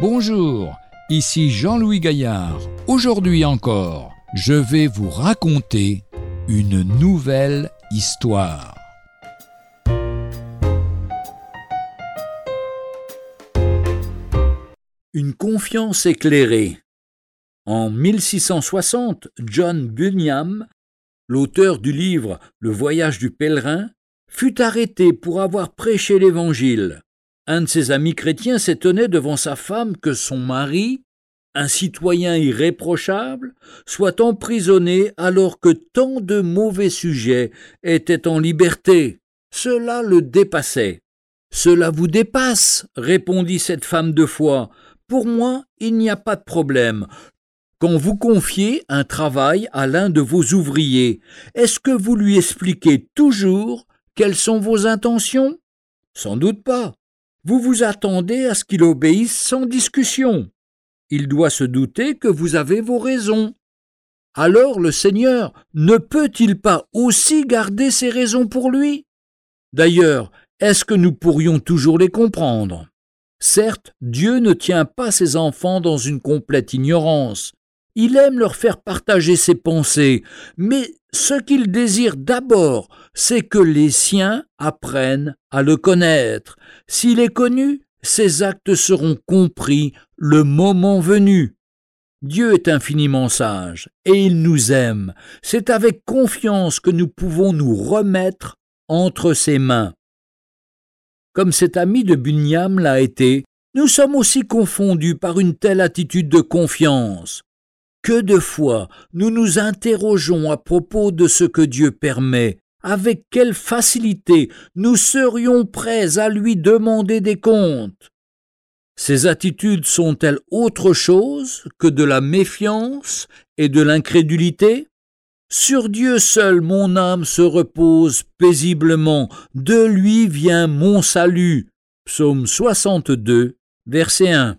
Bonjour, ici Jean-Louis Gaillard. Aujourd'hui encore, je vais vous raconter une nouvelle histoire. Une confiance éclairée. En 1660, John Bunyan, l'auteur du livre Le voyage du pèlerin, fut arrêté pour avoir prêché l'Évangile. Un de ses amis chrétiens s'étonnait devant sa femme que son mari, un citoyen irréprochable, soit emprisonné alors que tant de mauvais sujets étaient en liberté. Cela le dépassait. Cela vous dépasse, répondit cette femme de foi. Pour moi, il n'y a pas de problème. Quand vous confiez un travail à l'un de vos ouvriers, est-ce que vous lui expliquez toujours quelles sont vos intentions? Sans doute pas. Vous vous attendez à ce qu'il obéisse sans discussion. Il doit se douter que vous avez vos raisons. Alors le Seigneur ne peut-il pas aussi garder ses raisons pour lui? D'ailleurs, est-ce que nous pourrions toujours les comprendre? Certes, Dieu ne tient pas ses enfants dans une complète ignorance. Il aime leur faire partager ses pensées, mais ce qu'il désire d'abord, c'est que les siens apprennent à le connaître. S'il est connu, ses actes seront compris le moment venu. Dieu est infiniment sage, et il nous aime. C'est avec confiance que nous pouvons nous remettre entre ses mains. Comme cet ami de Bunyam l'a été, nous sommes aussi confondus par une telle attitude de confiance. Que de fois nous nous interrogeons à propos de ce que Dieu permet, avec quelle facilité nous serions prêts à lui demander des comptes. Ces attitudes sont-elles autre chose que de la méfiance et de l'incrédulité? Sur Dieu seul mon âme se repose paisiblement, de lui vient mon salut. Psaume 62, verset 1.